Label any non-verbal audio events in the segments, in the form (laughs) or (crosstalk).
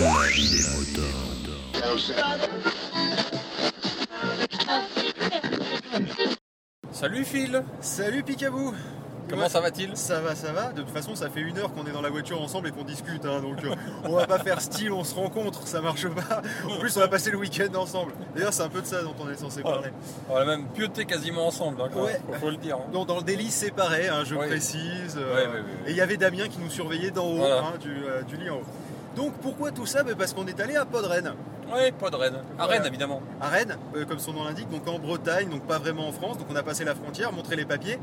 La vie des motards. Salut Phil Salut Picabou Comment ça va-t-il? Ça va, ça va. De toute façon, ça fait une heure qu'on est dans la voiture ensemble et qu'on discute. hein, donc, euh, on va pas faire style, on se rencontre, ça marche pas. En plus, on va passer le week-end ensemble. D'ailleurs, c'est un peu de ça dont on est censé parler. On a même pieuté quasiment ensemble, hein, quand Ouais. faut, faut le dire. hein. Donc, dans le délice, c'est pareil, hein, je précise. euh, Ouais. Et il y avait Damien qui nous surveillait d'en haut, Voilà. hein, du, euh, du lit en haut. Donc, pourquoi tout ça Ben, Parce qu'on est allé à Podren. Ouais, pas de Rennes. À. Rennes, évidemment. à Rennes, euh, comme son nom l'indique, donc en Bretagne, donc pas vraiment en France. Donc on a passé la frontière, montré les papiers.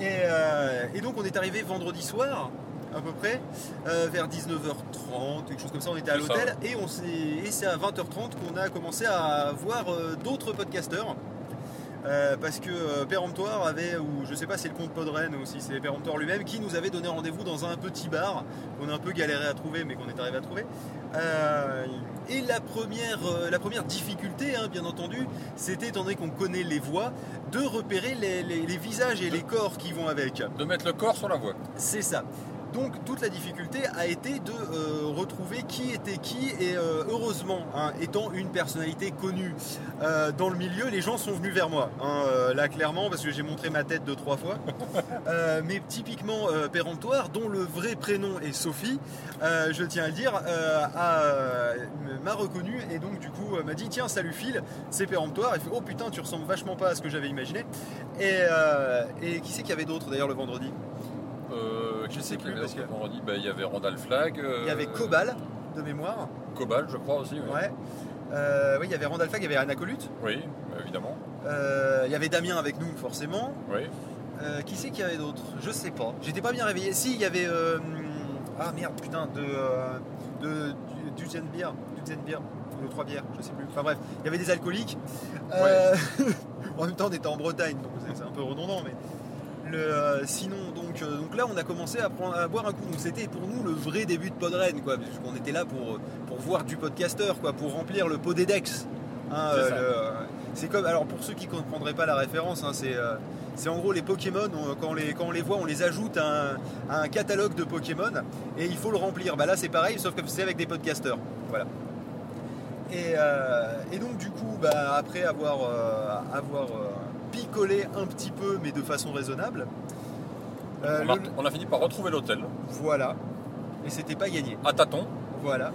Et, euh, et donc on est arrivé vendredi soir, à peu près, euh, vers 19h30, quelque chose comme ça. On était à l'hôtel et, on s'est- et c'est à 20h30 qu'on a commencé à voir euh, d'autres podcasteurs. Euh, parce que euh, Péremptoire avait, ou je sais pas si c'est le compte Podren ou si c'est Péremptoire lui-même, qui nous avait donné rendez-vous dans un petit bar qu'on a un peu galéré à trouver, mais qu'on est arrivé à trouver. Euh, et la première, la première difficulté, hein, bien entendu, c'était, étant donné qu'on connaît les voix, de repérer les, les- les visages et les corps qui vont avec. De mettre le corps sur la voie. C'est ça. Donc toute la difficulté a été de euh, retrouver qui était qui et euh, heureusement, hein, étant une personnalité connue euh, dans le milieu, les gens sont venus vers moi. hein, là clairement parce que j'ai montré ma tête deux trois fois. (laughs) Mais typiquement péremptoire, dont le vrai prénom est Sophie, je tiens à le dire, m'a reconnu et donc du coup m'a dit tiens salut Phil, c'est péremptoire. Il fait oh putain tu ressembles vachement pas à ce que j'avais imaginé. Et, et qui c'est qu'il y avait d'autre d'ailleurs le vendredi? Euh, Je sais qui plus, parce d'autres que- vendredi Bah, Il y avait Randall Flag. euh, Il y avait Cobal de mémoire. Cobal, je crois aussi. ouais. Ouais. Euh, oui, il y avait Randall Flag, il y avait Anna Colute. Oui, évidemment. Euh, il y avait Damien avec nous, forcément. Oui. Euh, qui c'est qu'il y avait d'autre? Je sais pas. J'étais pas bien réveillé. Si, il y avait. euh, ah merde, putain, de. euh, de du, du Zen Beer. Du Zen Beer. De trois bières, je sais plus. Enfin bref, il y avait des alcooliques. Euh, (laughs) en même temps, on était en Bretagne, donc c'est un peu redondant, mais. Le, euh, sinon, donc, euh, donc là, on a commencé à, prendre, à boire un coup. Donc c'était pour nous le vrai début de Podren, quoi, parce qu'on était là pour, pour voir du podcasteur, quoi, pour remplir le Podédex. Hein, C'est euh, ça. le- c'est comme, alors pour ceux qui ne comprendraient pas la référence, hein, c'est euh, c'est en gros les Pokémon, on- quand on les, quand on les voit, on les ajoute à un, à un catalogue de Pokémon et il faut le remplir. Bah là c'est pareil, sauf que c'est avec des podcasteurs. Voilà. Et, euh, et donc du coup, bah, après avoir, euh, avoir picolé un petit peu, mais de façon raisonnable, euh, on, a, le- on a fini par retrouver l'hôtel. voilà. Et c'était pas gagné. À tâtons. Voilà.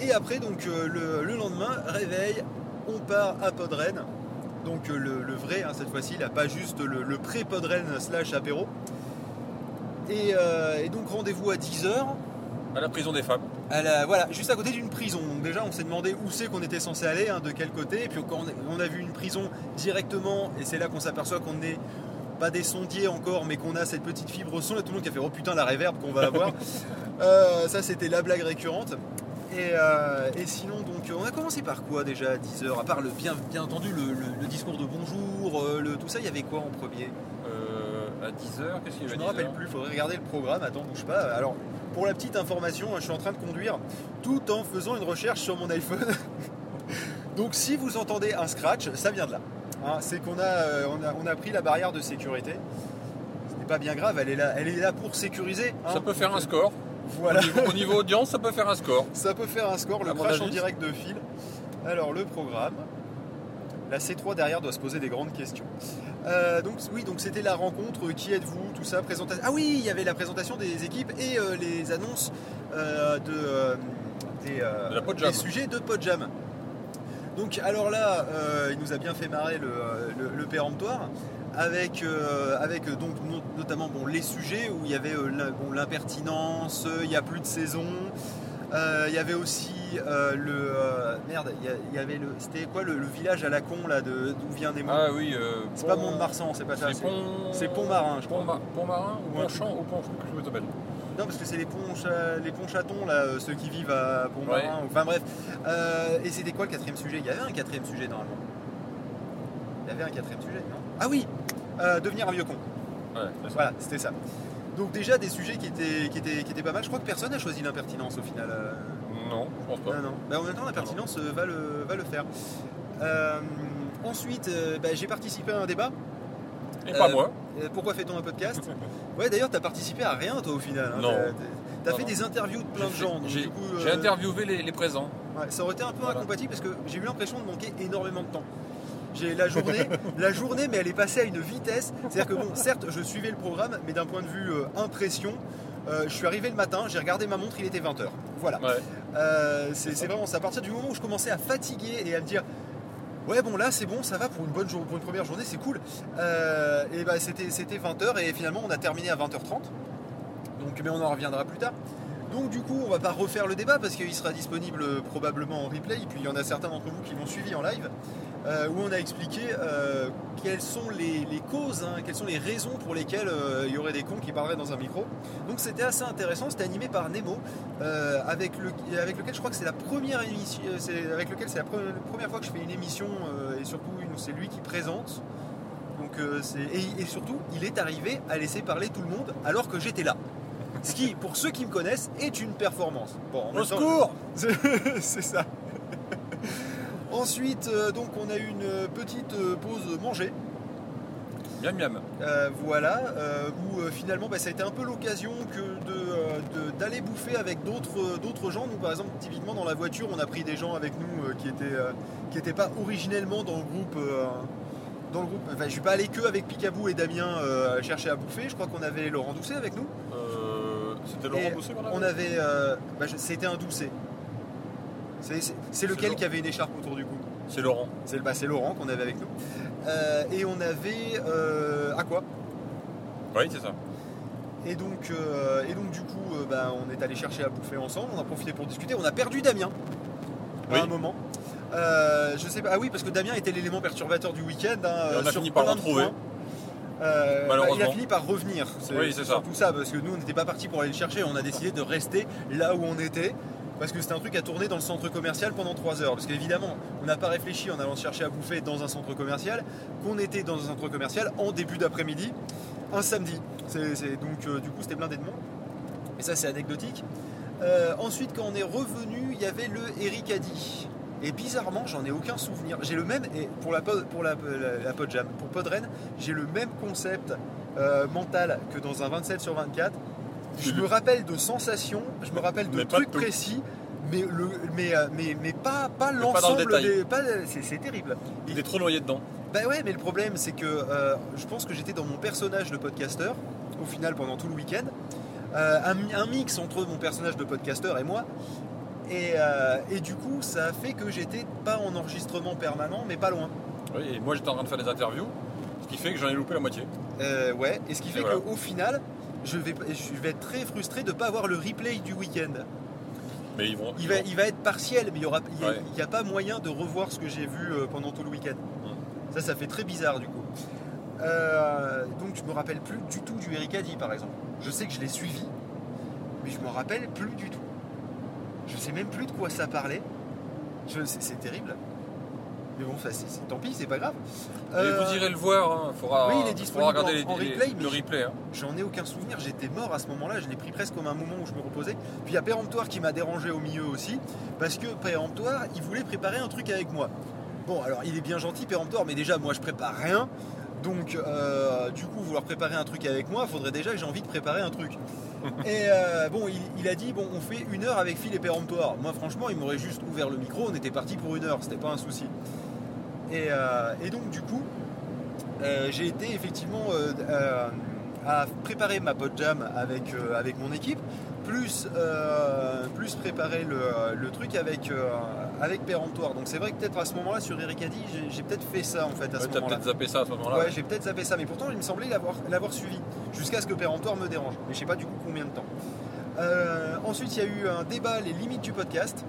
Et après, donc euh, le, le lendemain, réveil, on part à Podren. Donc euh, le, le vrai, hein, cette fois-ci, là, pas juste le, le pré-Podren slash apéro. Et, euh, et donc rendez-vous à 10h. À la prison des femmes. À la- voilà, juste à côté d'une prison. Donc déjà, on s'est demandé où c'est qu'on était censé aller, hein, de quel côté. Et puis quand on, a vu une prison directement, et c'est là qu'on s'aperçoit qu'on n'est pas des sondiers encore, mais qu'on a cette petite fibre son. Et tout le monde qui a fait oh putain la réverb qu'on va avoir. (laughs) Euh, ça, c'était la blague récurrente. Et, euh, et sinon, donc, on a commencé par quoi déjà à 10h À part le bien, bien entendu le, le- le discours de bonjour, euh, le, tout ça, il y avait quoi en premier? À 10h, qu'est-ce qu'il y je avait me rappelle 10h? plus, il faudrait regarder le programme, attends, bouge pas. Alors, pour la petite information, je suis en train de conduire tout en faisant une recherche sur mon iPhone. (laughs) Donc si vous entendez un scratch, ça vient de là. Hein, c'est qu'on a, euh, on a, on a pris la barrière de sécurité. Ce n'est pas bien grave, elle est là, elle est là pour sécuriser. hein. Ça peut faire un score. Voilà. Au, niveau, au niveau audience, ça peut faire un score. Ça peut faire un score, le crash en direct de fil. Alors le programme. La C3 derrière doit se poser des grandes questions. Euh, donc oui, donc c'était la rencontre. Qui êtes-vous Tout ça, présentation. Ah oui, il y avait la présentation des équipes et euh, les annonces euh, de, euh, des, euh, De sujets de Podjam. Donc alors là, euh, il nous a bien fait marrer le, le- le péremptoire avec, euh, avec euh, donc no- notamment bon, les sujets où il y avait euh, l'impertinence, euh, il n'y a plus de saison. Euh, Il y avait aussi euh, le euh, merde, il y avait le c'était quoi le, le village à la con là de d'où vient Nemo Ah oui. C'est Pont- pas Mont-de-Marsan, c'est pas ça. C'est Pont. Pont-Marin, je Pont, crois. Ma- Pont-Marin ou Ouais. Pont-Champ ou Pont, je s'appelle. Non, parce que c'est les ponts, les ponts chatons, là, ceux qui vivent à Pont-Marin. Enfin bref. Euh, et c'était quoi le quatrième sujet? Il y avait un quatrième sujet normalement. Il y avait un quatrième sujet, non? Ah oui Euh, Devenir un vieux con. Ouais. Voilà, c'était ça. Donc déjà des sujets qui étaient, qui, étaient, qui étaient pas mal. Je crois que personne n'a choisi l'impertinence au final. euh. Non, je pense pas. Non, non. Bah, en même temps, l'impertinence euh, va le, va le faire. Euh, ensuite, euh, bah, j'ai participé à un débat. Et pas Euh, moi. Pourquoi fait-on un podcast (laughs) Ouais, d'ailleurs, t'as participé à rien, toi, au final. hein. Non. T'as- fait non. des interviews de plein de gens. J'ai interviewé les, les présents. ouais, ça aurait été un peu Voilà. incompatible parce que j'ai eu l'impression de manquer énormément de temps. J'ai la journée, la journée, mais elle est passée à une vitesse. C'est-à-dire que bon, certes, je suivais le programme, mais d'un point de vue euh, impression, euh, je suis arrivé le matin, j'ai regardé ma montre, il était 20h. Voilà. Ouais. Euh, c'est vraiment ça. À partir du moment où je commençais à fatiguer et à me dire Ouais bon là c'est bon, ça va pour une bonne journée, pour une première journée, c'est cool. Euh, et bah c'était c'était 20h et finalement on a terminé à 20h30. Donc mais on en reviendra plus tard. Donc du coup on va pas refaire le débat parce qu'il sera disponible probablement en replay et puis il y en a certains d'entre vous qui l'ont suivi en live euh, où on a expliqué euh, quelles sont les, les causes, hein, quelles sont les raisons pour lesquelles euh, il y aurait des cons qui parleraient dans un micro. Donc c'était assez intéressant, c'était animé par Nemo, avec, le, avec lequel je crois que c'est la première émission, avec lequel c'est la pre- première fois que je fais une émission et surtout c'est lui qui présente. Donc et, et surtout il est arrivé à laisser parler tout le monde alors que j'étais là. Ce qui, pour ceux qui me connaissent, est une performance. Bon, en Au secours (laughs) c'est ça. Ensuite, euh, donc on a eu une petite euh, pause manger. Miam miam. Euh, voilà, euh, où euh, finalement bah, ça a été un peu l'occasion que de, euh, de- d'aller bouffer avec d'autres, d'autres gens. Nous par exemple, typiquement dans la voiture, on a pris des gens avec nous euh, qui étaient euh, qui n'étaient pas originellement dans le groupe. euh, dans le groupe. Enfin, je suis pas allé que avec Picabou et Damien euh, chercher à bouffer. Je crois qu'on avait Laurent Doucet avec nous. Euh, C'était Et Laurent Doucet qu'on avait On avait, euh, bah, c'était un Doucet. C'est, lequel qui avait une écharpe autour du cou C'est Laurent. C'est, le- bah, c'est Laurent qu'on avait avec nous. Euh, et on avait euh, Aqua. Oui, c'est ça. Et donc, euh, et donc du coup, euh, bah, on est allé chercher à bouffer ensemble, on a profité pour discuter. On a perdu Damien à Oui. un moment. Je sais pas. Ah oui, parce que Damien était l'élément perturbateur du week-end. hein, on a sur fini par le retrouver. Euh, bah, il a fini par revenir. Oui, c'est ça. surtout ça, parce que nous, on n'était pas parti pour aller le chercher. On a décidé de rester là où on était. Parce que c'était un truc à tourner dans le centre commercial pendant 3 heures. Parce qu'évidemment, on n'a pas réfléchi en allant chercher à bouffer dans un centre commercial qu'on était dans un centre commercial en début d'après-midi, un samedi. Donc, euh, du coup, c'était blindé de monde. Et ça, c'est anecdotique. Euh, ensuite, quand on est revenu, il y avait le Eric Addy. Et bizarrement, j'en ai aucun souvenir. J'ai le même, et pour la, pour la Podjam, pour Podren, j'ai le même concept euh, mental que dans un 27 sur 24. Je me rappelle de sensations, je me rappelle de Mais trucs précis, mais, le, mais, euh, mais, mais pas, pas le l'ensemble des. c'est, terrible. Il est trop noyé dedans. Bah ouais, mais le problème, c'est que euh, je pense que j'étais dans mon personnage de podcasteur, au final, pendant tout le week-end. Euh, un, mi- un mix entre mon personnage de podcasteur et moi. Et, euh, et du coup, ça a fait que j'étais pas en enregistrement permanent, mais pas loin. Oui, et moi j'étais en train de faire des interviews, ce qui fait que j'en ai loupé la moitié. Ouais, et ce qui fait voilà. qu'au final, je vais, je vais être très frustré de ne pas avoir le replay du week-end. Mais ils vont. Il ils va, vont- il va être partiel, mais il n'y aura, il y a, Ouais. il y a pas moyen de revoir ce que j'ai vu euh, pendant tout le week-end. Ça, ça fait très bizarre du coup. Euh, donc je me rappelle plus du tout du Eric Addy par exemple. Je sais que je l'ai suivi, mais je me rappelle plus du tout. Je sais même plus de quoi ça parlait. C'est terrible. Mais bon, ça, c'est- tant pis, c'est pas grave. Et Euh, vous irez le voir, hein. faudra, oui, il est faudra disponible regarder en- les- en les- replay, le replay. hein. J'en ai aucun souvenir, j'étais mort à ce moment-là, je l'ai pris presque comme un moment où je me reposais. Puis il y a Péremptoire qui m'a dérangé au milieu aussi, parce que Péremptoire, il voulait préparer un truc avec moi. Bon, alors il est bien gentil, Péremptoire, mais déjà, moi je prépare rien. Donc, euh, du coup, vouloir préparer un truc avec moi, il faudrait déjà que j'ai envie de préparer un truc. (laughs) et euh, bon, il, il a dit, bon, on fait une heure avec Phil et Péremptoire. Moi, franchement, il m'aurait juste ouvert le micro, on était parti pour une heure, c'était pas un souci. Et, euh, et donc, du coup, euh, j'ai été effectivement euh, à préparer ma pod jam avec, avec mon équipe, plus, plus préparer le, le truc avec, avec Péremptoire. Donc c'est vrai que peut-être à ce moment-là sur Eric Addy, j'ai- peut-être fait ça en fait à Ouais, ce T'as moment-là. peut-être zappé ça à ce moment-là. Ouais, j'ai peut-être zappé ça, mais pourtant il me semblait l'avoir, l'avoir suivi jusqu'à ce que Péremptoire me dérange. Mais je sais pas du coup combien de temps. Euh, ensuite, il y a eu un débat, les limites du podcast,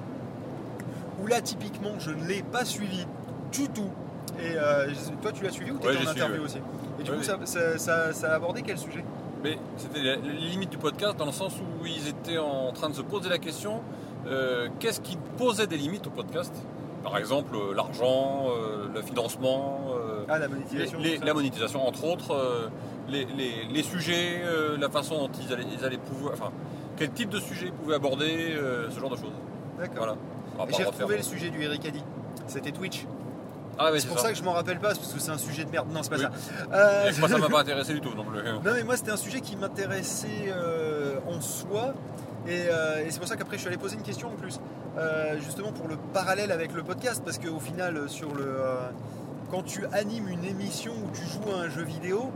où là typiquement je ne l'ai pas suivi du tout. Et euh, toi, tu l'as suivi ou tu Ouais, étais en j'ai suivi, interview ouais. aussi Et du Ouais, coup, ça, ça- ça- ça a abordé quel sujet? Mais c'était les limites du podcast dans le sens où ils étaient en train de se poser la question euh, qu'est-ce qui posait des limites au podcast? Par exemple, euh, l'argent, le financement, Ah, la monétisation. les- la monétisation, entre autres, les, les- les sujets, la façon dont ils allaient, ils allaient pouvoir. Enfin, quel type de sujet ils pouvaient aborder, ce genre de choses. D'accord. Voilà. J'ai retrouvé le sujet du Eric Addy. C'était Twitch. Ah, c'est pour ça. que je m'en rappelle pas, parce que c'est un sujet de merde. Non, c'est pas Oui. ça. Euh, Moi, ça m'a (laughs) pas intéressé du tout non plus. Non mais moi c'était un sujet qui m'intéressait euh, en soi Et, euh, et c'est pour ça qu'après je suis allé poser une question en plus, justement pour le parallèle avec le podcast, parce qu'au final, sur le, quand tu animes une émission où tu joues à un jeu vidéo,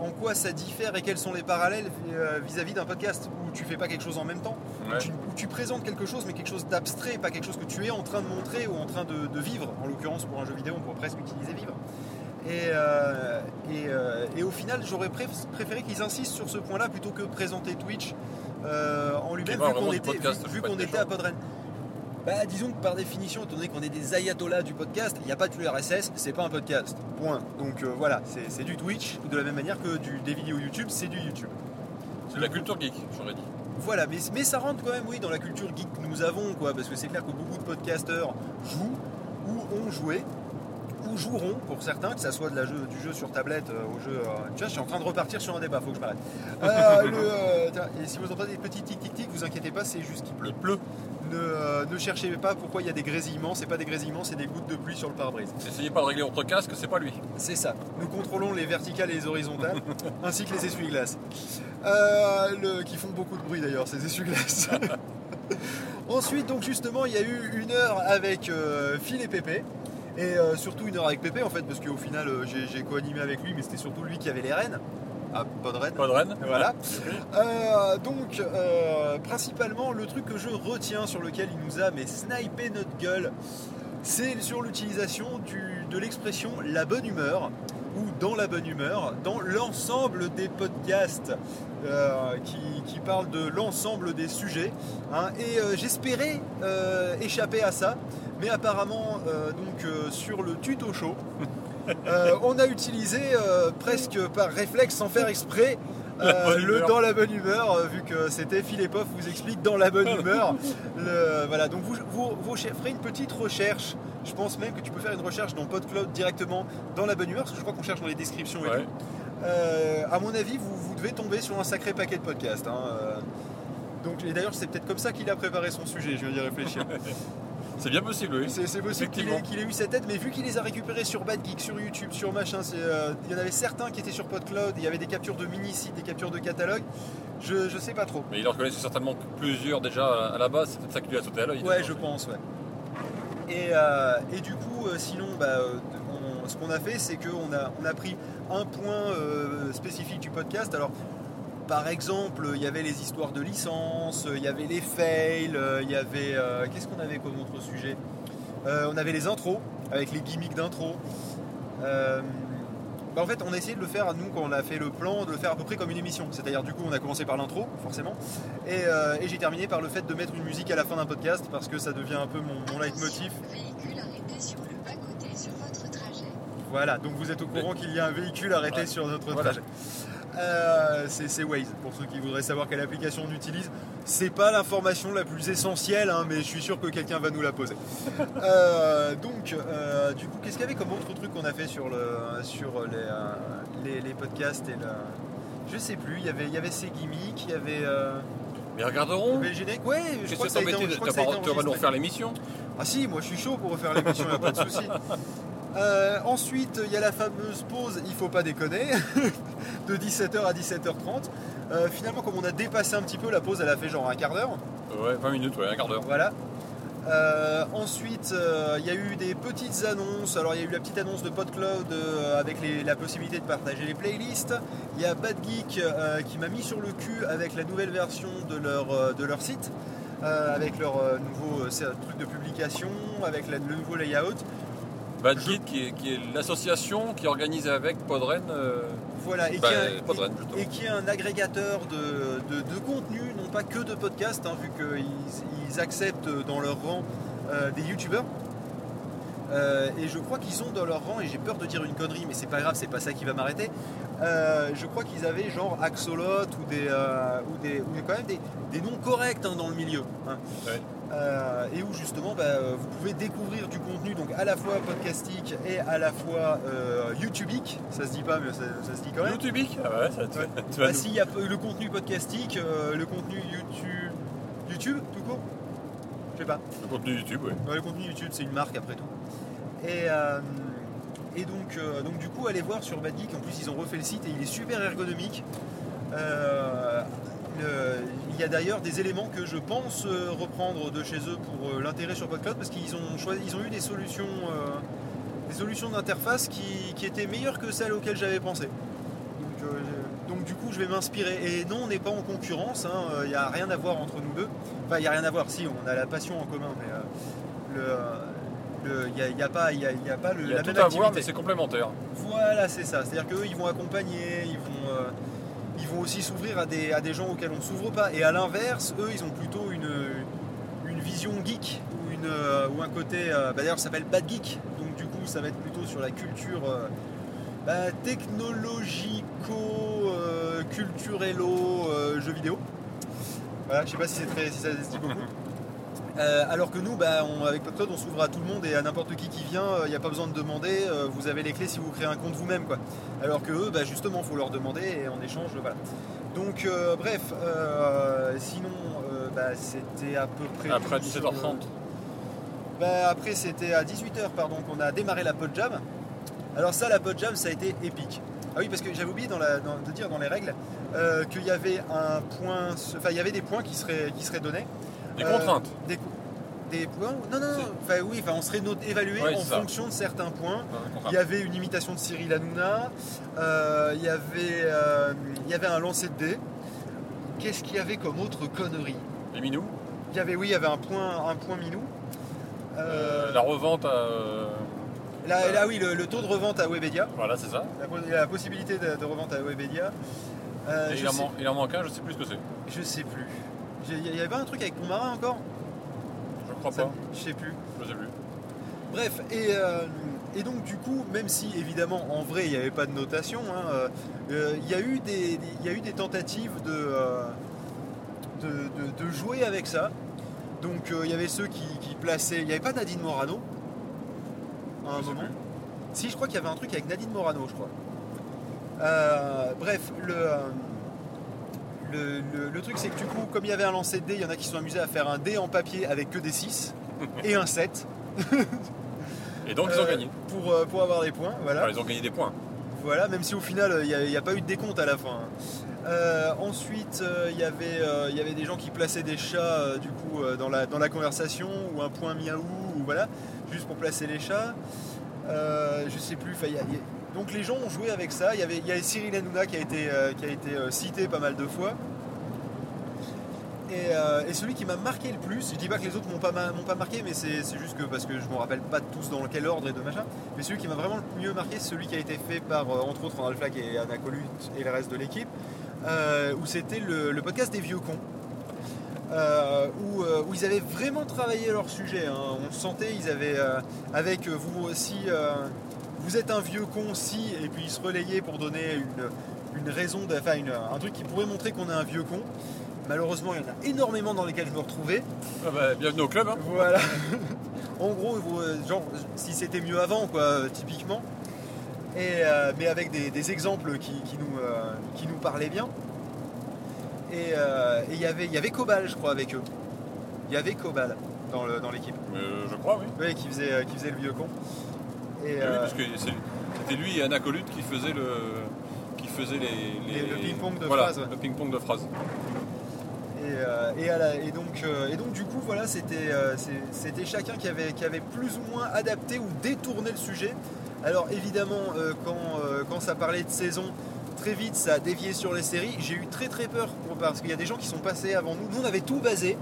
en quoi ça diffère et quels sont les parallèles euh, vis-à-vis d'un podcast où tu fais pas quelque chose en même temps, où, tu, où tu présentes quelque chose mais quelque chose d'abstrait, pas quelque chose que tu es en train de montrer ou en train de, de vivre. En l'occurrence pour un jeu vidéo on pourrait presque utiliser vivre. Et, euh, et, euh, et au final j'aurais pré- préféré qu'ils insistent sur ce point-là plutôt que présenter Twitch euh, en lui-même pas vu qu'on était, vu- qu'on était à Podren. Bah, disons que par définition, étant donné qu'on est des ayatollahs du podcast, il n'y a pas de RSS, c'est pas un podcast. Point. Donc euh, voilà, c'est du Twitch, de la même manière que du, des vidéos YouTube, c'est du YouTube. C'est de la culture geek, j'aurais dit. Voilà, mais, mais ça rentre quand même, oui, dans la culture geek que nous avons, quoi, parce que c'est clair que beaucoup de podcasteurs jouent, ou ont joué, ou joueront pour certains, que ça soit de la jeu, du jeu sur tablette euh, au jeu. euh, tu vois, je suis en train de repartir sur un débat, faut que je m'arrête. Euh, (laughs) et si vous entendez des petits tic tic tic, vous inquiétez pas, c'est juste qu'il pleut. Il pleut. Ne, euh, ne cherchez pas pourquoi il y a des grésillements, c'est pas des grésillements, c'est des gouttes de pluie sur le pare-brise. Essayez pas de régler votre casque, c'est pas lui. C'est ça. Nous contrôlons les verticales et les horizontales, (laughs) ainsi que les essuie-glaces. Euh, le- qui font beaucoup de bruit d'ailleurs, ces essuie-glaces. (laughs) Ensuite, donc justement, il y a eu une heure avec euh, Phil et Pépé. Et euh, surtout une heure avec Pépé en fait, parce qu'au final j'ai co-animé avec lui, mais c'était surtout lui qui avait les rênes. Ah, reine. Voilà. Euh, donc, euh, principalement, le truc que je retiens sur lequel il nous a mais snipé notre gueule, c'est sur l'utilisation de l'expression la bonne humeur ou dans la bonne humeur dans l'ensemble des podcasts euh, qui, qui parlent de l'ensemble des sujets. hein. et euh, j'espérais euh, échapper à ça, mais apparemment, donc sur le tuto show, euh, on a utilisé euh, presque par réflexe, sans faire exprès, euh, le dans la bonne humeur, vu que c'était Philippe Hoff vous explique dans la bonne humeur. (laughs) Le- voilà, donc vous, vous, vous cher- ferez une petite recherche. Je pense même que tu peux faire une recherche dans PodCloud directement dans la bonne humeur, parce que je crois qu'on cherche dans les descriptions et Ouais. tout. Euh, à mon avis, vous, vous devez tomber sur un sacré paquet de podcasts. hein. Donc, et d'ailleurs, c'est peut-être comme ça qu'il a préparé son sujet, je viens d'y réfléchir. (laughs) C'est bien possible, oui. C'est possible qu'il ait, ait eu cette aide, mais vu qu'il les a récupérés sur Bad Geek, sur YouTube, sur machin, euh, il y en avait certains qui étaient sur PodCloud, il y avait des captures de mini-sites, des captures de catalogue, je, je sais pas trop. Mais il en connaissait certainement plusieurs déjà à la base, c'est peut-être ça qui lui a sauté à l'œil. Ouais, je pense, ouais. Et, euh, et du coup, euh, sinon, bah, on- ce qu'on a fait, c'est qu'on a, on a pris un point euh, spécifique du podcast. Alors, par exemple, il y avait les histoires de licence, il y avait les fails, euh, il y avait. euh, Qu'est-ce qu'on avait comme autre sujet? Euh, On avait les intros, avec les gimmicks d'intro. Euh, bah, en fait, on a essayé de le faire, nous, quand on a fait le plan, de le faire à peu près comme une émission. C'est-à-dire, du coup, on a commencé par l'intro, forcément. Et, euh, et j'ai terminé par le fait de mettre une musique à la fin d'un podcast parce que ça devient un peu mon, mon leitmotiv. Véhicule arrêté sur le bas-côté sur votre trajet. Voilà, donc vous êtes au courant qu'il y a un véhicule arrêté Ouais. sur notre Voilà. Euh, c'est c'est Waze, pour ceux qui voudraient savoir quelle application on utilise. C'est pas l'information la plus essentielle, hein, mais je suis sûr que quelqu'un va nous la poser. (laughs) Euh, donc, euh, du coup, qu'est-ce qu'il y avait comme autre truc qu'on a fait sur, le, sur les, euh, les, les podcasts et le... Je sais plus, il y avait, il y avait ces gimmicks, il y avait, euh, Mais le générique. Ouais, je crois que ça a ça été, m'était je crois que ça a été Tu vas nous refaire l'émission? Ah si, moi je suis chaud pour refaire l'émission, il a pas de souci. (laughs) Euh, ensuite, il y a la fameuse pause, il faut pas déconner, (laughs) de 17h à 17h30. Euh, finalement, comme on a dépassé un petit peu, la pause elle a fait genre un quart d'heure. Ouais, 20 minutes, ouais, un quart d'heure. Voilà. Euh, ensuite, il y a eu des petites annonces. Alors, il y a eu la petite annonce de PodCloud avec les- la possibilité de partager les playlists. Il y a Bad Geek qui m'a mis sur le cul avec la nouvelle version de leur, de leur site, avec leur nouveau truc de publication, avec la- le nouveau layout. Bad qui est, qui est l'association qui organise avec Podren. euh, Voilà, et, bah, qui, est un- Podren, et- plutôt. et qui est un agrégateur de, de, de contenu, non pas que de podcasts, hein, vu qu'ils ils acceptent dans leur rang euh, des youtubeurs. Euh, et je crois qu'ils ont dans leur rang, et j'ai peur de dire une connerie, mais c'est pas grave, c'est pas ça qui va m'arrêter. euh, je crois qu'ils avaient genre Axolot ou des, euh, ou des, ou quand même des, des noms corrects hein, dans le milieu. hein. Ouais. Euh, et où justement bah, euh, vous pouvez découvrir du contenu donc à la fois podcastique et à la fois euh, YouTubique, ça se dit pas mais ça, ça se dit quand même. YouTubique Ah ouais, ça, tu, Ouais. tu vas Bah, s'il y a le contenu podcastique, euh, le contenu YouTube, YouTube tout court? Je sais pas. Le contenu YouTube. Ouais, le contenu YouTube c'est une marque après tout. Et, et donc, donc du coup allez voir sur Bad Geek, en plus ils ont refait le site et il est super ergonomique. Le- il y a d'ailleurs des éléments que je pense euh, reprendre de chez eux pour euh, l'intérêt sur PodCloud parce qu'ils ont, choisi, ils ont eu des solutions, euh, des solutions d'interface qui, qui étaient meilleures que celles auxquelles j'avais pensé. Donc, euh, donc du coup, je vais m'inspirer. Et non, on n'est pas en concurrence, hein, il n'y a rien à voir entre nous deux. Enfin, il n'y a rien à voir, si, on a la passion en commun, mais euh, le, il n'y a, y a pas, il y a- y a pas le, Il y a la tout même à activité. voir, mais c'est complémentaire. Voilà, c'est ça. C'est-à-dire qu'eux, ils vont accompagner, ils vont, vont aussi s'ouvrir à des, à des gens auxquels on ne s'ouvre pas. Et à l'inverse, eux, ils ont plutôt une, une vision geek ou, une, euh, ou un côté. euh, bah, D'ailleurs, ça s'appelle Bad Geek. Donc, du coup, ça va être plutôt sur la culture euh, bah, technologico, culturello, jeux vidéo. Voilà, je sais pas si, c'est très, si ça se dit beaucoup. Euh, alors que nous, bah, on- avec PodCloud, on s'ouvre à tout le monde et à n'importe qui qui vient, il n'y a pas besoin de demander, euh, vous avez les clés si vous créez un compte vous-même. quoi. Alors que eux, bah, justement, il faut leur demander et en échange, voilà. Donc, euh, bref, euh, sinon, euh, bah, c'était à peu près. Après tout sur le- 17h30. Bah, après, c'était à 18h, pardon, qu'on a démarré la Podjam. Alors, ça, la Podjam, ça a été épique. Ah oui, parce que j'avais oublié dans la- dans- de dire dans les règles euh, qu'il y avait un point, enfin, il y avait des points qui seraient, qui seraient donnés. Des Euh, contraintes. Des, points Non, non, non. Enfin, oui, enfin, on serait évalué Ouais, en ça. fonction de certains points. Il y avait une imitation de Cyril Hanouna. euh, il, y avait, euh, il y avait un lancer de dés. Qu'est-ce qu'il y avait comme autre connerie? Les minous. Il y avait, oui, il y avait un point, un point minou. Euh, la revente à. là, là, oui, le, le taux de revente à Webedia. Voilà, c'est ça. La, po- la possibilité de, de revente à Webedia. Euh, il, en sais, man- il en manque un, je sais plus ce que c'est. je sais plus. Il y avait pas un truc avec mon marin encore Je crois Ça- pas. Je sais plus. Je sais plus. Bref, et, euh, et donc du coup, même si évidemment en vrai il n'y avait pas de notation, hein, euh, euh, il y, a eu des- des- il y a eu des tentatives de, euh, de, de- de jouer avec ça. Donc il y avait ceux qui, qui plaçaient. Il n'y avait pas Nadine Morano à un Je moment. Si, je crois qu'il y avait un truc avec Nadine Morano, je crois. Bref, le, le, le- le truc c'est que du coup, comme il y avait un lancer de dés, il y en a qui sont amusés à faire un dé en papier avec que des 6 et un 7. Et donc ils ont Euh, gagné. Pour, euh, pour avoir des points, voilà. Enfin, ils ont gagné des points. Voilà, même si au final il n'y a, pas eu de décompte à la fin. Euh, ensuite, euh, il y avait, euh, il y avait des gens qui plaçaient des chats euh, du coup euh, dans, la, dans la conversation ou un point miaou ou voilà, juste pour placer les chats. Euh, je sais plus. donc les gens ont joué avec ça. Il y avait, Cyril Hanouna qui a été, euh, euh, cité pas mal de fois. Et, celui qui m'a marqué le plus, je dis pas que les autres m'ont pas, marqué, mais c'est juste que parce que je me rappelle pas tous dans quel ordre et de machin. Mais celui qui m'a vraiment le mieux marqué, c'est celui qui a été fait par, entre autres, Randall Flagg et Anna Colut et le reste de l'équipe, où c'était le, le podcast des vieux cons. Euh, où, euh, où ils avaient vraiment travaillé leur sujet. hein. On sentait, ils avaient, euh, avec vous aussi, vous êtes un vieux con si, et puis ils se relayaient pour donner une, une raison, enfin une- un truc qui pourrait montrer qu'on est un vieux con. Malheureusement, il y en a énormément dans lesquels je me retrouvais. Ah bah, bienvenue au club. hein. Voilà. (laughs) en gros, vous, genre, si c'était mieux avant, quoi, typiquement. Et, mais avec des, des exemples qui, qui nous, qui nous parlaient bien. Et euh, et il y avait- il y avait Cobal, je crois, avec eux. Il y avait Cobal dans l'équipe. Euh, je crois, oui. Oui, qui faisait, euh, qui faisait le vieux con. Et, Oui, parce que c'était lui et Anna Colut qui faisaient le. qui faisaient les. Les- le ping-pong de voilà, phrases, ouais. Le ping-pong de phrases. Et, euh, et, à la- et donc, euh, et donc du coup voilà c'était euh, chacun qui avait, qui avait plus ou moins adapté ou détourné le sujet. Alors évidemment quand, quand ça parlait de saison, très vite ça a dévié sur les séries. J'ai eu très très peur parce qu'il y a des gens qui sont passés avant nous. Nous on avait tout basé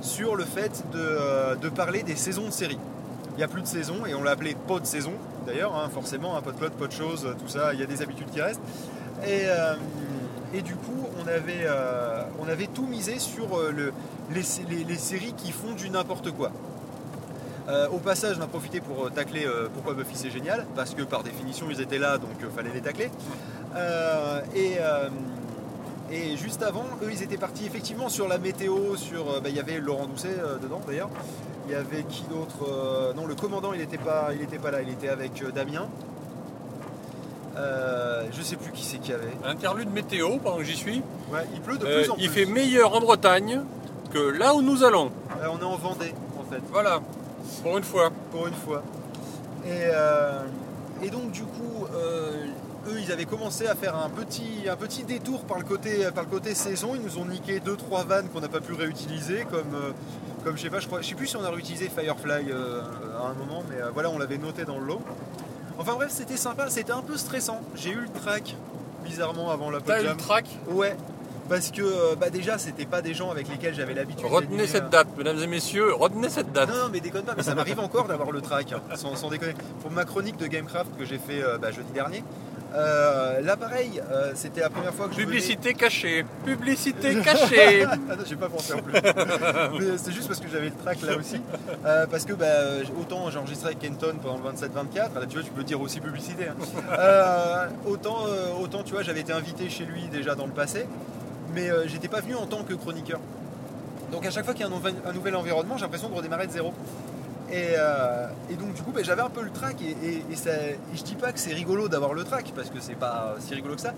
sur le fait de, euh, parler des saisons de séries. Il n'y a plus de saison et on l'a appelé pot de saison d'ailleurs, hein, forcément, un pot de plot, pot de choses, tout ça, il y a des habitudes qui restent. Et, euh, du coup, on avait, euh, on avait tout misé sur le, les, les- séries qui font du n'importe quoi. Au passage, on a profité pour tacler pourquoi Buffy c'est génial, parce que par définition ils étaient là, donc il fallait les tacler. Euh, et, euh, et juste avant, eux ils étaient partis effectivement sur la météo, sur. euh, bah, Il y avait Laurent Doucet euh, dedans d'ailleurs. Il y avait qui d'autre Euh, Non, le commandant il n'était pas, il était pas là, il était avec euh, Damien. Je sais plus qui c'est qu'il y avait. Interlude météo pendant que j'y suis. Ouais, il pleut de plus en il plus. fait meilleur en Bretagne que là où nous allons. On est en Vendée en fait. Voilà, pour une fois. pour une fois. Et, et donc du coup, eux, ils avaient commencé à faire un petit, un petit détour par le, côté, par le côté saison. Ils nous ont niqué 2-3 vannes qu'on n'a pas pu réutiliser, comme, euh, comme je sais pas, je crois, je sais plus si on a réutilisé Firefly euh, à un moment, mais euh, voilà, on l'avait noté dans le lot. Enfin bref, c'était sympa, c'était un peu stressant. J'ai eu le track, bizarrement, avant la T'as eu le track Ouais, parce que euh, bah, déjà, c'était pas des gens avec lesquels j'avais l'habitude. Retenez cette date, mesdames et messieurs, retenez cette date. non, non, mais déconne pas, mais ça m'arrive encore d'avoir le track, hein, sans, sans déconner. Pour ma chronique de Gamecraft que j'ai fait bah, jeudi dernier, euh, là pareil, euh, c'était la première fois que je Publicité cachée, publicité (laughs) cachée. venais- Ah non, j'ai pas pensé en plus. (laughs) mais c'est juste parce que j'avais le track là aussi. Euh, parce que bah, autant j'ai enregistré avec Kenton pendant le 27-24, là tu vois, tu peux dire aussi publicité. hein. (laughs) Autant, autant tu vois, j'avais été invité chez lui déjà dans le passé, mais j'étais pas venu en tant que chroniqueur. Donc à chaque fois qu'il y a un nouvel environnement, j'ai l'impression de redémarrer de zéro. Et, euh, et donc du coup, ben, j'avais un peu le track et, et- et ça- et je dis pas que c'est rigolo d'avoir le track parce que c'est pas si rigolo que ça.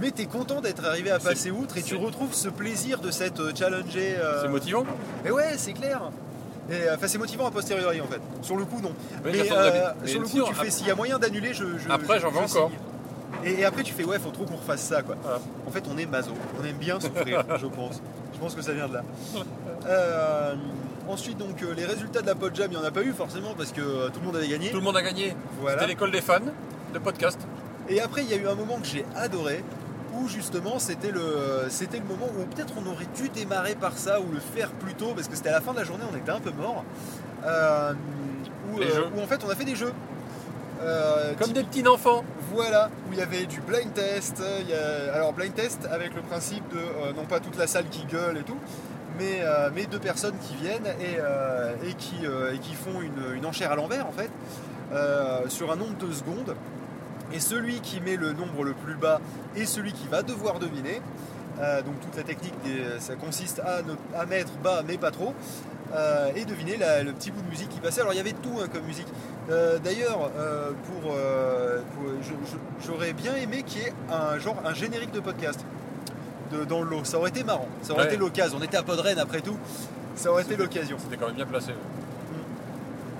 Mais t'es content d'être arrivé à passer outre et tu retrouves ce plaisir de challengé. euh, C'est motivant Mais ouais, c'est clair. Euh, Enfin, c'est motivant a posteriori en fait. Sur le coup, non. Mais euh, sur le coup, tu fais s'il y a moyen d'annuler, je, je- Après, je- j'en veux encore. Et, après, tu fais ouais, faut trop qu'on refasse ça quoi. En fait, on est maso. On aime bien souffrir, (laughs) je pense. Je pense que ça vient de là. (laughs) Euh, ensuite, donc, euh, les résultats de la Podjam, il n'y en a pas eu forcément parce que euh, tout le monde avait gagné. Tout le monde a gagné. Voilà. C'était l'école des fans de podcast. Et après, il y a eu un moment que j'ai adoré, où justement c'était le, c'était le moment où peut-être on aurait dû démarrer par ça ou le faire plus tôt, parce que c'était à la fin de la journée, on était un peu mort. Euh, où, en fait on a fait des jeux. Comme des petits enfants. Voilà, où il y avait du blind test. il y a- alors blind test avec le principe de non pas toute la salle qui gueule et tout, mais, euh, mais deux personnes qui viennent et, euh, euh, qui font une, enchère à l'envers en fait, sur un nombre de secondes. Et celui qui met le nombre le plus bas est celui qui va devoir deviner. Donc toute la technique, ça consiste à, ne- à mettre bas mais pas trop. et deviner le petit bout de musique qui passait. Alors il y avait tout hein, comme musique. D'ailleurs, pour, j'aurais bien aimé qu'il y ait un genre un générique de podcast de- dans le lot. Ça aurait été marrant. Ça aurait Ouais. été l'occasion. On était à Podren après tout. Ça aurait été l'occasion. C'était quand même bien placé.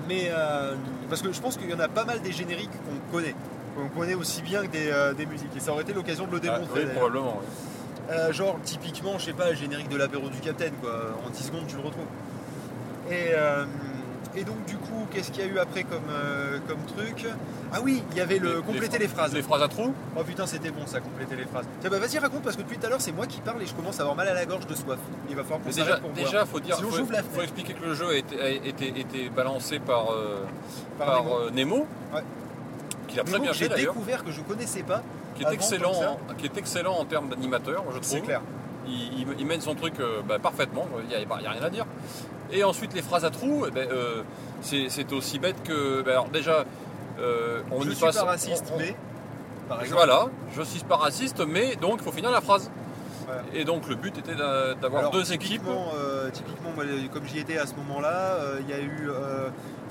Mais euh, parce que je pense qu'il y en a pas mal des génériques qu'on connaît. Qu'on connaît aussi bien que des, euh, des musiques. Et ça aurait été l'occasion de le Ah, démontrer. oui, d'ailleurs. probablement. oui. Euh, genre, typiquement, je sais pas, le générique de l'apéro du Capitaine, quoi. En 10 secondes, tu le retrouves. Et, euh, et donc, du coup, qu'est-ce qu'il y a eu après comme, euh, comme truc Ah oui, il y avait le Les- compléter les, phrases. Les phrases à trous Oh putain, c'était bon ça, compléter les phrases. Tiens, bah vas-y, raconte, parce que depuis tout à l'heure, c'est moi qui parle et je commence à avoir mal à la gorge de soif. Il va falloir qu'on déjà, pour déjà, faut dire, Sinon, faut, la faut expliquer que le jeu a été, a été, été balancé par, euh, Par par, Nemo. euh, Nemo, Ouais. qui l'a très Nemo bien fait j'ai découvert que je connaissais pas. qui est excellent, en, qui est excellent en termes d'animateur, je C'est trouve. clair. Il, il- il mène son truc euh, bah, parfaitement, il n'y a rien à dire. Et ensuite, les phrases à trous, eh ben, euh, c'est aussi bête que. ben, alors déjà, euh, on je y suis passe. pas raciste, on- on- mais. Par exemple. Voilà, je suis pas raciste, mais donc il faut finir la phrase. Voilà. Et donc le but était d'a- d'avoir deux équipes. typiquement, euh, typiquement, comme j'y étais à ce moment-là, il y a eu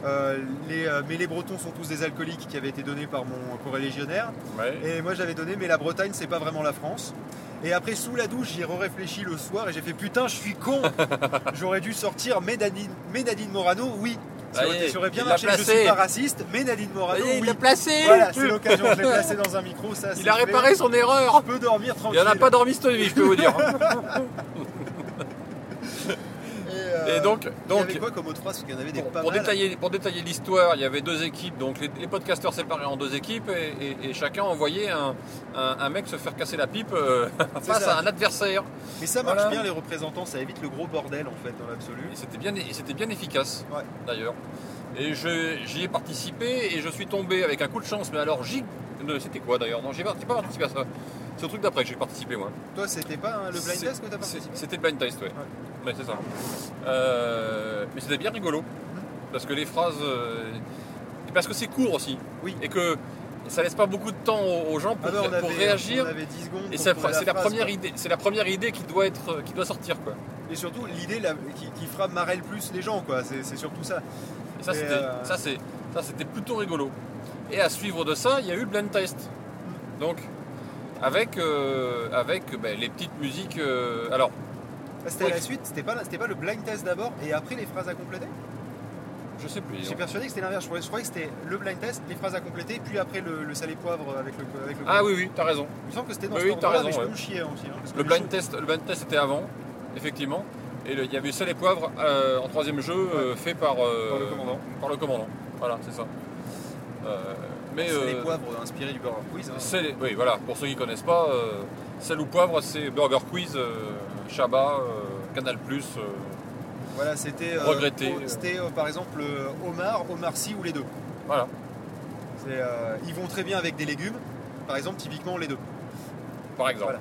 euh, euh, les, euh, mais les Bretons sont tous des alcooliques qui avaient été donnés par mon corélégionnaire. Ouais. Et moi j'avais donné, mais la Bretagne c'est pas vraiment la France. Et après sous la douche, j'y ai réfléchi le soir et j'ai fait putain, je suis con. (laughs) J'aurais dû sortir mais Nadine, Morano, oui. Ça aurait, ça bien il marché. Je suis pas raciste, mais Nadine Morano, Et il oui. l'a placé Voilà, c'est l'occasion. Je l'ai placé dans un micro, ça. Il a fait. réparé son erreur Je peux dormir Il tranquille. n'y en a pas dormi cette nuit, je peux vous dire. (laughs) Et, euh, donc, il y donc avait quoi comme autre phrase Parce qu'il y en avait des pour, pas pour mal. détailler, pour détailler l'histoire, il y avait deux équipes, donc les, les podcasteurs séparés en deux équipes, et, et- et chacun envoyait un, un- un mec se faire casser la pipe euh, (laughs) face ça. à un adversaire. Mais ça marche Voilà. bien les représentants, ça évite le gros bordel en fait dans l'absolu. Et c'était bien, c'était bien efficace, Ouais. d'ailleurs. Et je- j'y ai participé et je suis tombé avec un coup de chance, mais alors j'y. C'était quoi d'ailleurs? Non, j'ai pas participé à ça. C'est au truc d'après que j'ai participé moi. Toi, c'était pas hein, le blind test que t'as participé C'était blind test, ouais. Ouais, c'est ça. Euh, mais c'était bien rigolo. Parce que les phrases. euh, et parce que c'est court aussi. Oui. Et que ça laisse pas beaucoup de temps aux, gens pour, Ah pour réagir. On avait 10 secondes. Et c'est la, première idée, c'est la première idée qui doit être, qui doit sortir quoi. Et surtout, l'idée qui, qui fera marrer le plus les gens, quoi. C'est surtout ça. Et ça c'était, euh, ça c'est, ça c'était plutôt rigolo. Et à suivre de ça, il y a eu le blind test. Donc avec, euh, avec ben, les petites musiques. euh, alors Ah, C'était la suite, c'était pas, c'était pas le blind test d'abord et après les phrases à compléter? Je sais plus. J'ai persuadé que c'était l'inverse. Je croyais, je croyais que c'était le blind test, les phrases à compléter, puis après le, le salé poivre avec le. Avec le Ah oui, oui, t'as raison. Il me semble que c'était dans Oui, ce oui, t'as ordre-là, raison, mais je peux ouais. me chier hein, aussi. hein, parce que Le blind test, le blind test était avant, effectivement. Et le- il y avait sel et poivre euh, en troisième jeu euh, fait par, euh, Par le commandant. par le commandant. Voilà, c'est ça. Euh, mais C'est les euh, poivres inspirés du Burger Quiz. hein. oui, voilà, pour ceux qui connaissent pas, euh, sel ou poivre, c'est Burger Quiz, euh, Chabat, euh, Canal Plus. Voilà, c'était. euh, Regretté. C'était euh, par exemple euh, Omar, Omar Sy ou les deux. voilà. C'est, euh, ils vont très bien avec des légumes. Par exemple, typiquement les deux. Par exemple. Voilà.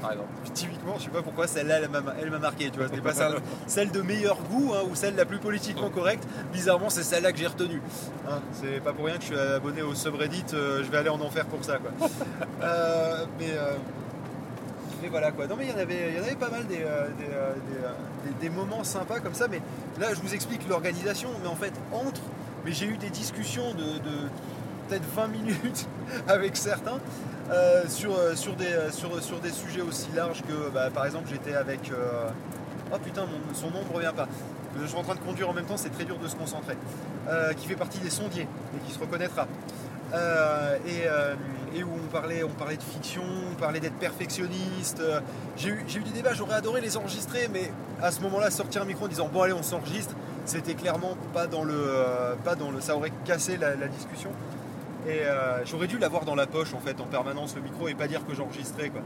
Par exemple. Puis typiquement, je sais pas pourquoi celle-là, elle m'a, marqué. Tu vois, c'était pas celle, (laughs) celle de meilleur goût hein, ou celle la plus politiquement correcte. Bizarrement, c'est celle-là que j'ai retenue. Hein, c'est pas pour rien que je suis abonné au subreddit. euh, je vais aller en enfer pour ça, quoi. (laughs) Euh, mais, euh, mais voilà, quoi. Non, mais il y en avait, il y en avait pas mal des, euh, des, euh, des, euh, des- des moments sympas comme ça. Mais là, je vous explique l'organisation. Mais en fait, entre, mais j'ai eu des discussions de, de peut-être 20 minutes (laughs) avec certains. Euh, sur, euh, sur, des, euh, sur, sur des sujets aussi larges que, bah, par exemple, j'étais avec. Oh putain, son nom ne revient pas. Je suis en train de conduire en même temps, c'est très dur de se concentrer. Qui fait partie des sondiers et qui se reconnaîtra. Et, et où on parlait, on parlait de fiction, on parlait d'être perfectionniste. J'ai eu, eu des débats, j'aurais adoré les enregistrer, mais à ce moment-là, sortir un micro en disant bon allez, on s'enregistre, c'était clairement pas dans le, pas dans le, ça aurait cassé la discussion. Et euh, j'aurais dû l'avoir dans la poche en fait en permanence le micro et pas dire que j'enregistrais quoi.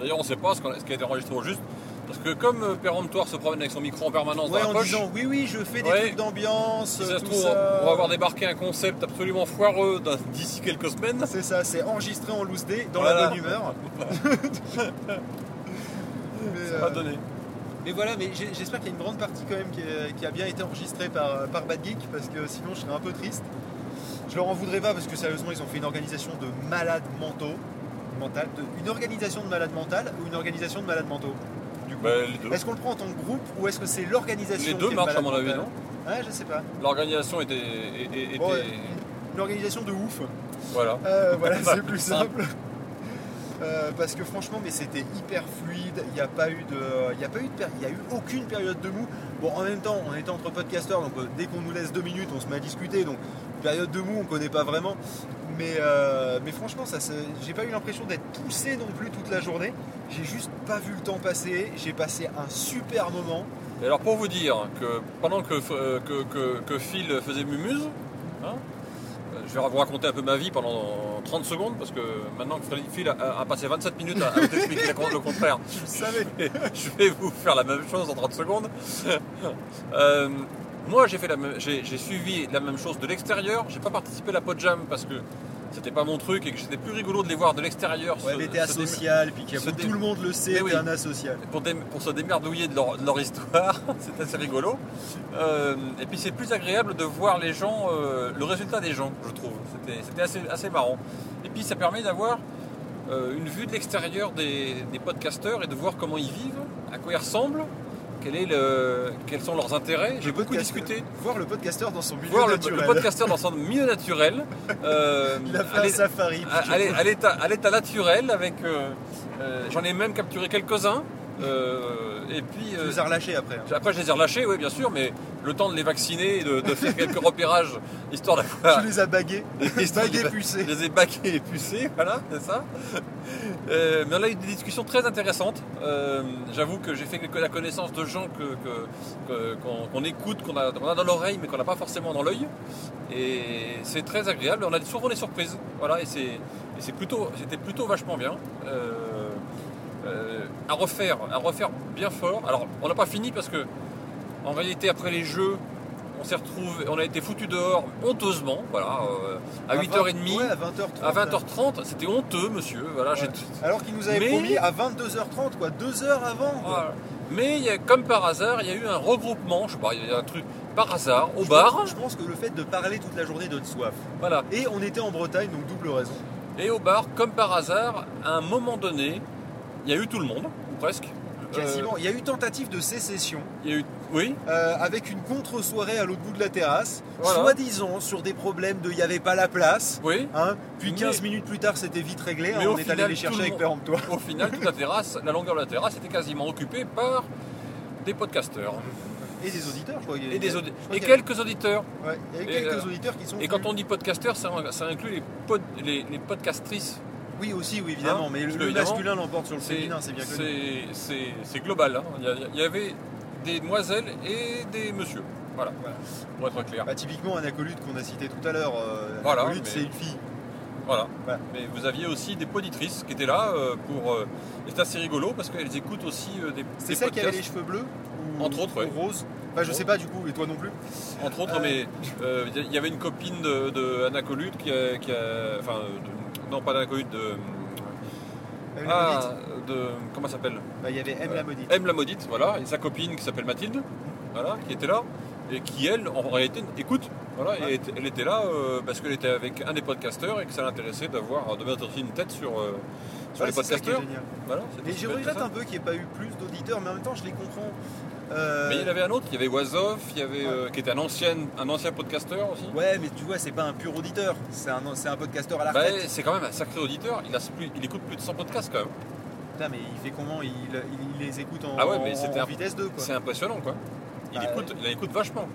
D'ailleurs, on ne sait pas ce, a- ce qui a été enregistré au juste. Parce que comme euh, Péremptoire se promène avec son micro en permanence Ouais, dans la en poche, disant oui oui je fais des Ouais. trucs d'ambiance, si ça se tout trouve, ça. on va avoir débarqué un concept absolument foireux d'ici quelques semaines. C'est ça, c'est enregistré en loose day dans Voilà. la bonne humeur. (laughs) mais, Ça euh, va donner. mais voilà, mais j'espère qu'il y a une grande partie quand même qui, est- qui a bien été enregistrée par, par Bad Geek parce que sinon je serais un peu triste. Je leur en voudrais pas parce que sérieusement ils ont fait une organisation de malades mentaux. Mental, de- une organisation de malades mentales ou une organisation de malades mentaux du coup. Bah. Est-ce qu'on le prend en tant que groupe ou est-ce que c'est l'organisation Les deux marchent à mon avis, non Ouais, je sais pas. L'organisation était, était- était- Bon, ouais, une organisation de ouf. voilà. Euh, voilà, (laughs) c'est plus simple. Euh, parce que franchement, mais c'était hyper fluide. Il n'y a pas eu de, il y a pas eu de, il y a eu aucune période de mou. Bon, en même temps, on était entre podcasteurs, donc euh, dès qu'on nous laisse deux minutes, on se met à discuter. Donc période de mou, on connaît pas vraiment. Mais, euh, mais franchement, ça, j'ai pas eu l'impression d'être poussé non plus toute la journée. J'ai juste pas vu le temps passer. J'ai passé un super moment. Et alors pour vous dire que pendant que, euh, que, que- que Phil faisait Mumuse, hein, euh, je vais vous raconter un peu ma vie pendant 30 secondes parce que maintenant que Phil a, a passé 27 minutes à, à vous expliquer le contraire, (laughs) Tu le savais. (laughs) je vais vous faire la même chose en 30 secondes. Euh, moi j'ai fait la même- j'ai j'ai suivi la même chose de l'extérieur. J'ai pas participé à la Podjam parce que c'était pas mon truc et que c'était plus rigolo de les voir de l'extérieur. Ouais, mais t'es asocial, puis dé- tout le monde le sait, t'es oui. un asocial. pour, dé- pour se démerdouiller de leur, de leur histoire, (laughs) c'est assez rigolo. Euh, et puis c'est plus agréable de voir les gens, euh, le résultat des gens, je trouve. C'était- C'était assez, assez marrant. Et puis ça permet d'avoir euh, une vue de l'extérieur des, des podcasteurs et de voir comment ils vivent, à quoi ils ressemblent, quel est le, quels sont leurs intérêts? J'ai beaucoup discuté. Voir le podcasteur dans son milieu Voir le, naturel. le podcasteur dans son milieu naturel. (laughs) euh, Il a fait un safari. à, l'état, naturel avec euh, euh, j'en ai même capturé quelques-uns euh, et puis Tu les as relâchés après. hein. après je les ai relâchés oui bien sûr mais le temps de les vacciner et de, de faire quelques repérages histoire d'avoir Tu les as bagués. (laughs) bagués pucés. je les ai baqués et pucés voilà c'est ça. Euh, mais on a eu des discussions très intéressantes. Euh, j'avoue que j'ai fait la connaissance de gens que, que- que- qu'on, qu'on écoute qu'on a, dans l'oreille mais qu'on n'a pas forcément dans l'œil. Et c'est très agréable. On a souvent des surprises voilà et c'est plutôt, c'était plutôt vachement bien. Euh, à refaire à refaire bien fort. Alors on n'a pas fini parce que en réalité après les jeux on s'est retrouvé on a été foutu dehors honteusement voilà euh, à 8h30 Ouais, à 20h30. à 20h30 c'était honteux monsieur voilà Ouais. Alors qu'il nous avait Mais- promis à 22h30, quoi, deux heures avant. Voilà. Mais il y a, comme par hasard, il y a eu un regroupement, je sais pas, il y a un truc par hasard au Je bar, pense- Je pense que le fait de parler toute la journée donne soif. voilà. Et on était en Bretagne, donc double raison. Et au bar, comme par hasard, à un moment donné, il y a eu tout le monde, ou presque. Quasiment. Euh, Il y a eu tentative de sécession il y a eu, oui, euh, avec une contre-soirée à l'autre bout de la terrasse, Voilà. soi-disant sur des problèmes de il n'y avait pas la place. oui. Hein. Puis Mais- 15 minutes plus tard, c'était vite réglé. hein, on est final, allé les chercher le avec péremptoire. Au final, toute la terrasse, la longueur de la terrasse était quasiment occupée par des podcasteurs. Et des auditeurs, je crois. Et, des audi- crois et quelques auditeurs. ouais, et, quelques euh, auditeurs qui sont. Et quand on dit podcasteurs, ça, ça inclut les, pod- les, les podcastrices. Oui, aussi, oui, évidemment. Hein mais le, masculin l'emporte sur le féminin, c'est bien connu. c'est- global. hein. Il, y a- il y avait des demoiselles et des messieurs. Voilà, Voilà. pour être clair. Bah, typiquement, Anacolute qu'on a cité tout à l'heure. euh, Voilà, Anacolute, mais- c'est une fille. Voilà. Voilà. Mais vous aviez aussi des poditrices qui étaient là euh, pour. euh, c'est assez rigolo parce qu'elles écoutent aussi euh, des, C'est celle qui avait les cheveux bleus ou, Entre autres, ou ouais. roses? Enfin, je sais pas du coup, et toi non plus? entre autres, mais il y avait une copine de, de Anna Colute qui a. qui a- enfin, de- non, pas d'Anna Colute, de. Ah. De. Comment ça s'appelle Bah, il y avait M la maudite. M la maudite, voilà, et sa copine qui s'appelle Mathilde, voilà, qui était là, et qui elle, en réalité, écoute, voilà, et Ouais. elle était là euh, parce qu'elle était avec un des podcasteurs et que ça l'intéressait d'avoir, de mettre aussi une tête sur, euh, sur Ouais, les podcasteurs. génial. Voilà, Et je regrette un peu qu'il n'y ait pas eu plus d'auditeurs, mais en même temps, je les comprends. Euh, Mais il y en avait un autre, il y avait Wazoff, il y avait, Ouais. euh, qui était un ancien, un ancien podcasteur aussi. Ouais, mais tu vois, c'est pas un pur auditeur, c'est un, un podcasteur à la Bah, c'est quand même un sacré auditeur, il, a il écoute plus de 100 podcasts quand même. Putain, mais il fait comment il, il- il les écoute en, Ah ouais, mais en- c'était en un- vitesse 2 quoi. C'est impressionnant quoi. Il, Bah, écoute, il écoute vachement.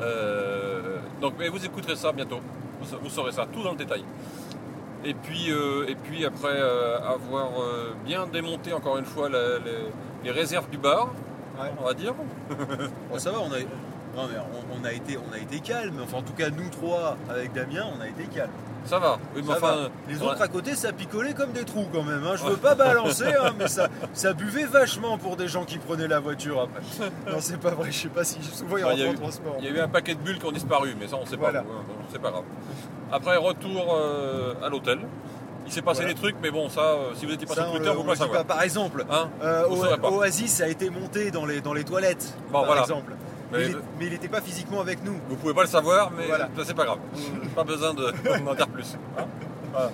Euh, donc mais vous écouterez ça bientôt. Vous, vous saurez ça tout dans le détail. Et puis, euh, et puis après euh, avoir bien démonté encore une fois la- les, les réserves du bar, Ouais. on va dire. (laughs) Bon, ça va, on a, non, mais on, on a été, on a été calme. Enfin, en tout cas, nous trois avec Damien, on a été calme. Ça va. Oui, mais Ça enfin, va. Les a- autres à côté, ça picolait comme des trous quand même. hein. Je veux pas balancer, hein, (laughs) mais ça, ça buvait vachement pour des gens qui prenaient la voiture après. Non, c'est pas vrai. Je sais pas si souvent il y a eu- transport. il y a eu un paquet de bulles qui ont disparu, mais ça on sait Voilà. pas. C'est pas grave. Après retour euh, à l'hôtel. Il s'est passé Voilà. des trucs, mais bon, ça, euh, si vous étiez pas Ça, sur Twitter, vous pouvez le savoir. pas. Par exemple, Hein euh. Oasis a été monté dans les, dans les toilettes, Bon, par voilà. exemple. Mais- il est- mais il n'était pas physiquement avec nous. Vous pouvez pas le savoir, mais Voilà. ça, c'est pas grave. (laughs) pas besoin de- d'en dire plus. hein. Voilà.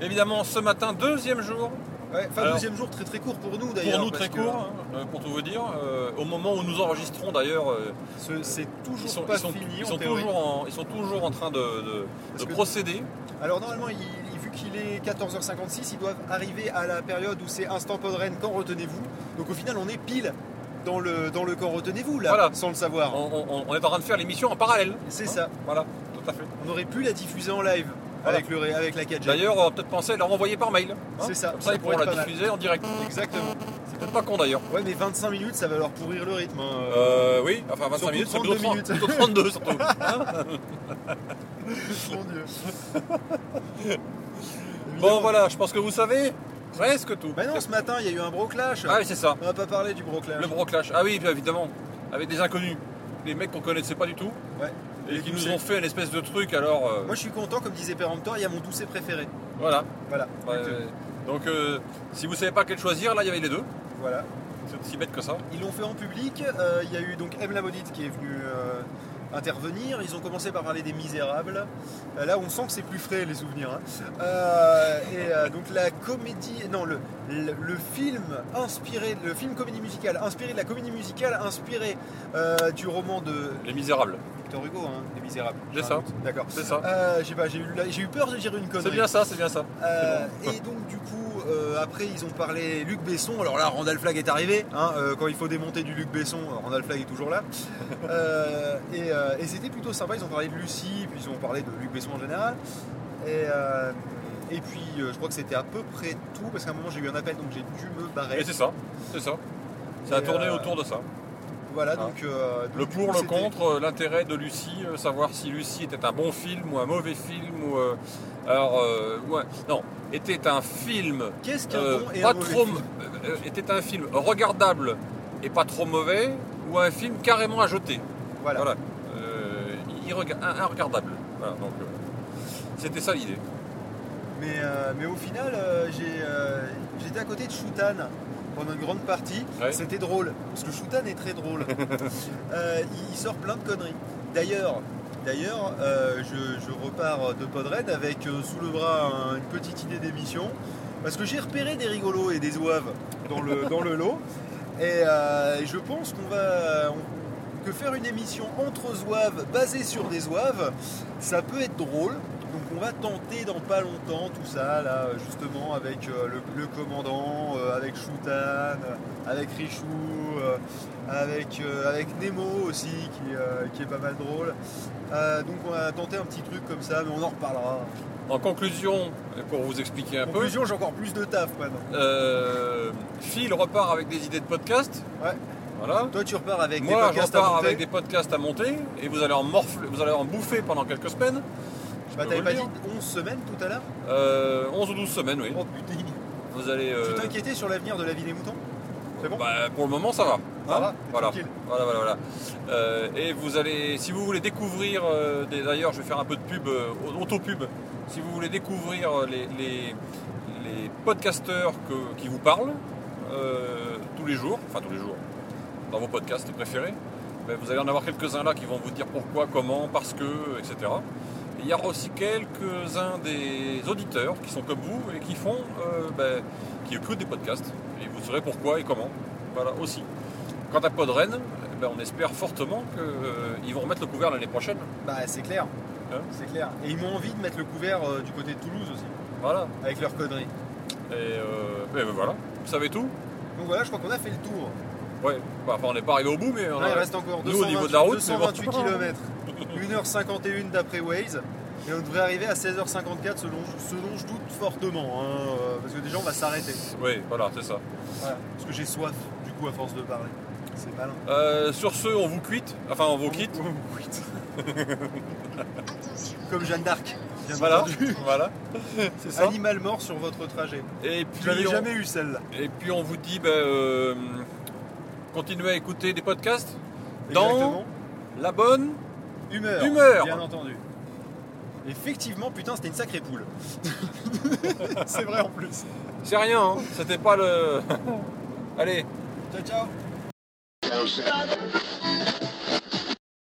Évidemment, ce matin, deuxième jour, Ouais, enfin, Alors, deuxième jour très très court pour nous pour d'ailleurs. nous parce très que court, hein, euh, pour tout vous dire. euh, au moment où nous enregistrons d'ailleurs, euh, ce- C'est toujours ils sont, pas ils sont- fini. ils sont toujours en, ils sont toujours en train de, de- Parce de que- procéder. Alors normalement, il- vu qu'il est 14h56, ils doivent arriver à la période où c'est instant podren, quand retenez-vous. Donc au final, on est pile dans le, dans le quand retenez-vous là, Voilà. sans le savoir. On, on- on est en train de faire l'émission en parallèle. C'est Hein ça. Voilà, tout à fait. On aurait pu la diffuser en live Voilà. avec, le, avec la 4G. D'ailleurs, on va peut-être penser à la renvoyer par mail. hein. C'est ça, Comme ça ça, ils pourront la mal. diffuser en direct. Exactement. C'est peut-être pas con d'ailleurs. Ouais, mais 25 minutes, ça va leur pourrir le rythme. hein. Euh, oui, enfin 25 Surtout minutes, c'est 32 plutôt 30 minutes. plutôt 32 surtout. (laughs) (laughs) Mon Dieu. bon voilà, je pense que vous savez presque tout. Bah non, ce matin, il y a eu un broclash. Ah oui, c'est ça. On va pas parler du broclash. Le broclash. Ah oui, évidemment. Avec des inconnus. Des mecs qu'on connaissait pas du tout. Ouais. Et qui nous ont fait une espèce de truc alors. euh, Moi, je suis content, comme disait Péremptoire, il y a mon doucet préféré. Voilà. Voilà. Ouais, Donc, euh, euh, si vous savez pas quel choisir, là il y avait les deux. voilà. C'est aussi bête que ça. Ils l'ont fait en public. euh, Il y a eu donc M. Lamonite qui est venu euh, intervenir. Ils ont commencé par parler des Misérables. Euh, là, on sent que c'est plus frais les souvenirs. hein. Euh, et euh, donc la comédie, non le, le, le film inspiré, le film comédie musicale inspiré de la comédie musicale inspiré euh, du roman de Les Misérables. Victor Hugo, hein, Les Misérables. C'est J'ai ça. D'accord. C'est ça. Sais pas, j'ai eu, j'ai eu peur de dire une connerie. C'est bien ça, c'est bien ça. Et donc du coup, euh, après ils ont parlé Luc Besson. Alors là, Randall Flagg est arrivé. hein, euh, quand il faut démonter du Luc Besson, euh, Randall Flagg est toujours là. (laughs) Et et c'était plutôt sympa. Ils ont parlé de Lucie, puis ils ont parlé de Luc Besson en général. Et, et puis je crois que c'était à peu près tout parce qu'à un moment j'ai eu un appel donc j'ai dû me barrer. Et c'est ça, c'est ça. Ça a tourné autour de ça. Voilà donc. euh, donc, Le pour, le contre, euh, l'intérêt de Lucie, euh, savoir si Lucie était un bon film ou un mauvais film ou alors ouais, non, était un film Qu'est-ce qu'un bon et pas un mauvais trop film était un film regardable et pas trop mauvais ou un film carrément à jeter. Voilà. Voilà. Euh, irrega- un, un regardable. Voilà, donc c'était ça l'idée. Mais, mais au final, j'ai, j'étais à côté de Shoutan pendant une grande partie. Ouais. C'était drôle, parce que Shoutan est très drôle. (laughs) Euh, il, sort plein de conneries. D'ailleurs, d'ailleurs euh, je, je repars de Podred avec euh, sous le bras un- une petite idée d'émission. Parce que j'ai repéré des rigolos et des ouaves dans le, dans le lot. Et euh, je pense qu'on va. on- que faire une émission entre zouaves basée sur des zouaves, ça peut être drôle. Donc on va tenter dans pas longtemps tout ça, là, justement, avec euh, le, le commandant, euh, avec Choutan, euh, avec Richou, euh, avec, avec Nemo aussi, qui, qui est pas mal drôle. Donc on va tenter un petit truc comme ça, mais on en reparlera. En conclusion, pour vous expliquer un En conclusion, j'ai encore plus de taf maintenant. Phil repart avec des idées de podcast. Ouais. Voilà. Toi, tu repars avec des Moi, je podcasts à repars monter. avec des podcasts à monter et vous allez en morfler, vous allez en bouffer pendant quelques semaines. Bah, peux t'avais pas dit dire. 11 semaines tout à l'heure Euh, 11 ou 12 semaines, oui. Oh putain. Vous allez. euh, Tu t'inquiétais sur l'avenir de la vie des moutons? C'est bon? Bah, pour le moment, ça va. Ça Hein va, voilà. tranquille. voilà, voilà, voilà. Euh, et vous allez, si vous voulez découvrir, euh, des- d'ailleurs, je vais faire un peu de pub, euh, auto-pub. Si vous voulez découvrir euh, les, les, les podcasteurs que- qui vous parlent euh, tous les jours, enfin tous les jours, dans vos podcasts préférés, ben, vous allez en avoir quelques-uns là qui vont vous dire pourquoi, comment, parce que, etc. Il y aura aussi quelques-uns des auditeurs qui sont comme vous et qui font, euh, ben, qui écoutent des podcasts. Et vous saurez pourquoi et comment. Voilà, aussi. Quant à Podren, eh ben, on espère fortement qu'ils vont remettre le couvert l'année prochaine. Bah c'est clair. Hein c'est clair. Et ils m'ont envie de mettre le couvert euh, du côté de Toulouse aussi, Voilà. avec leurs conneries. Et, euh, ben, voilà. Vous savez tout Donc voilà, je crois qu'on a fait le tour. Ouais. Bah, enfin, on n'est pas arrivé au bout, mais on a- il reste encore nous, au 228, niveau de la route, c'est 228 bon. km. 1h51 d'après Waze. Et on devrait arriver à 16h54 selon, ce dont je doute fortement. hein, euh, parce que déjà on va s'arrêter. Oui, voilà, c'est ça. Voilà. Parce que j'ai soif du coup à force de parler. C'est malin. Euh, sur ce, on vous quitte. Enfin, on vous quitte. On vous quitte. (laughs) Comme Jeanne d'Arc. bien Voilà. voilà. C'est ça. Animal mort sur votre trajet. Et puis, on... jamais eu celle-là. Et puis on vous dit, euh, continuez à écouter des podcasts dans Exactement. la bonne. Humeur. Humeur. Bien entendu. Effectivement, putain, c'était une sacrée poule. (laughs) C'est vrai en plus. C'est rien, hein. c'était pas le. (laughs) Allez, Ciao, ciao.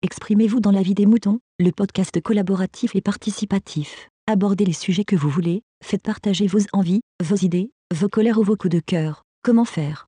Exprimez-vous dans la vie des moutons, le podcast collaboratif et participatif. Abordez les sujets que vous voulez, faites partager vos envies, vos idées, vos colères ou vos coups de cœur. Comment faire?